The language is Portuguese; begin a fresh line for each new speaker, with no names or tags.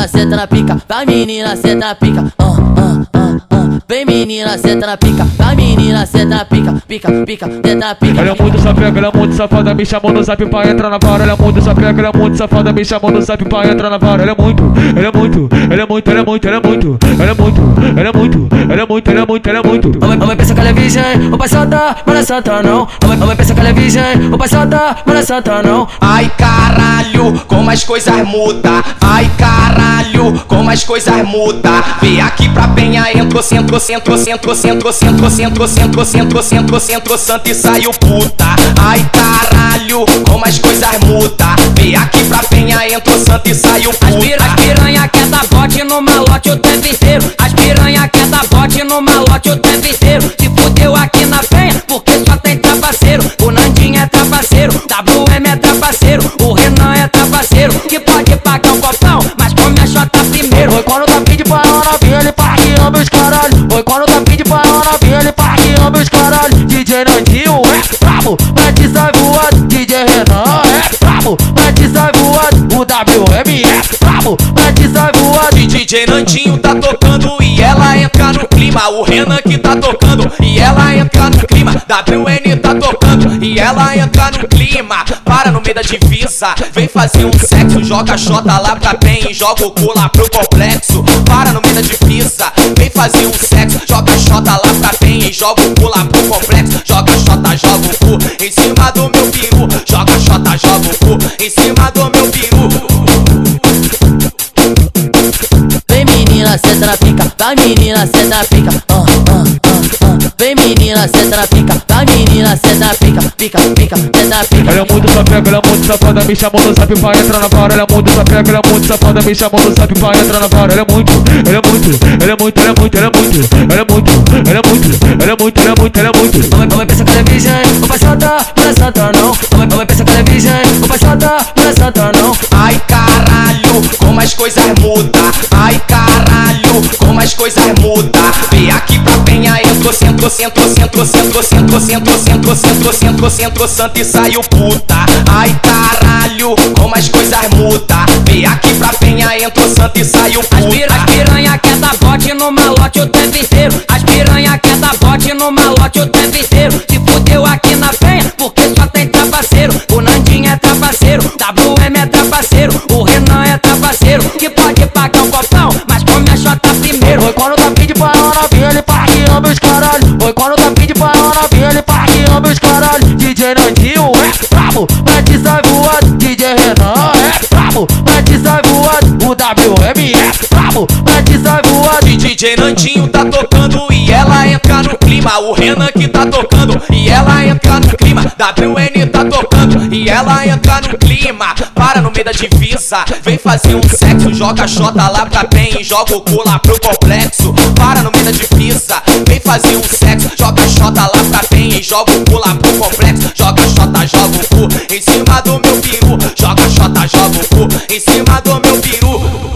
menina, senta na pica, vai menina, senta na pica. Uh. Vem menina, senta na pica, vai menina, senta na pica, pica, pica, senta na pica.
Ela é muito sapeca, ela é muito safada, me chamou no zap pra entrar na vara. Ela é muito sapeca, ela é muito safada, me chamou no zap pra entrar na vara. Ela é muito, ela é muito, ela é muito, ela é muito, ela é muito, ela é muito, ela é muito, ela é muito, ela é muito, ela é muito.
Mamãe, mamãe pensa que ela é virgem, o pai santa, mas não é santa não. Mamãe, pensa que ela é virgem, o pai santa, mas não é santa não.
Ai caralho, como as coisas muda. Ai caralho, como as coisas muda. Vem aqui pra penha, entrou, centro, centro, centro, centro, centro, centro, centro, centro, centro, centro, santo e saiu puta. Ai caralho, como as coisas muda. Vem aqui pra penha, entrou, santo e saiu
As
puta.
piranha quer dar bote no malote o tempo inteiro. As piranha quer dar bote no malote o tempo inteiro. Se fudeu aqui na penha, porque só tem trapaceiro. O Nandinho é trapaceiro, WM é trapaceiro, o Renan é
quando tá pedindo pra ela novinha, ele parqueia meus caralho. DJ Nandinho é brabo, mete sai voando. DJ Renan é brabo, mete sai voando. O WM é brabo, mete sai voando.
DJ Nandinho tá tocando e ela entra no clima. O Renan que tá tocando e ela entra no clima. WN tá tocando e ela entra no clima. Para no meio da divisa, vem fazer um sexo. Joga a xota lá pra bem e joga o cu lá pro complexo. Fazer um sexo. Joga xota lá pra bem e joga o cu lá pro complexo. Joga xota, joga o cu em cima do meu peru. Joga xota, joga o cu em cima do meu peru.
Vem menina, senta na pica, vai menina, senta na pica. Uh, uh. Vem menina, senta na pica, vai menina, senta na pica, pica, pica, senta na pica.
Ela é muito sapeca, ela é muito safada, me chamou no zap pra entrar na vara. Ela é muito sapeca, ela é muito safada, me chamou no zap pra entrar na vara. Ela é muito, ela é muito, ela é muito, ela é muito, ela é muito, ela é muito, ela é muito, ela é muito, ela é muito, ela é muito.
Mamãe, mamãe pensa que ela é virgem, o pai santa, mas não é santa não. Mamãe, mamãe pensa que ela é virgem, o pai santa, mas não é santa não.
Ai caralho, como as coisas muda. Ai caralho, como as coisas muda. Vem aqui entrou, centro, centro, centro, centro, centro, centro, centro, centro, centro, centro, santo e saiu puta. Ai caralho, como as coisas muda. Vem aqui pra penha, entrou, santo e saiu
As
puta.
piranha quer dar bote no malote o tempo inteiro. As piranha quer dar bote no malote o tempo inteiro. Se fudeu aqui na penha, porque só tem trapaceiro. O Nandinho é trapaceiro, WM é trapaceiro, o Renan é trapaceiro. Que pode pagar um copão,
DJ Nandinho é brabo, mete sai voando. DJ Renan é brabo, mete sai voando. O WM é brabo, mete sai voando.
DJ Nandinho tá tocando e ela entra no clima. O Renan que tá tocando e ela entra no clima. WN tá tocando e ela entra no clima. Para no meio da divisa, vem fazer um sexo. Joga xota lá pra bem e joga o cu lá pro complexo. Para no meio da divisa, vem fazer um sexo. Joga xota lá pra bem e joga o cu lá pro complexo. Do meu peru. Joga xota, joga o cu em cima do meu peru.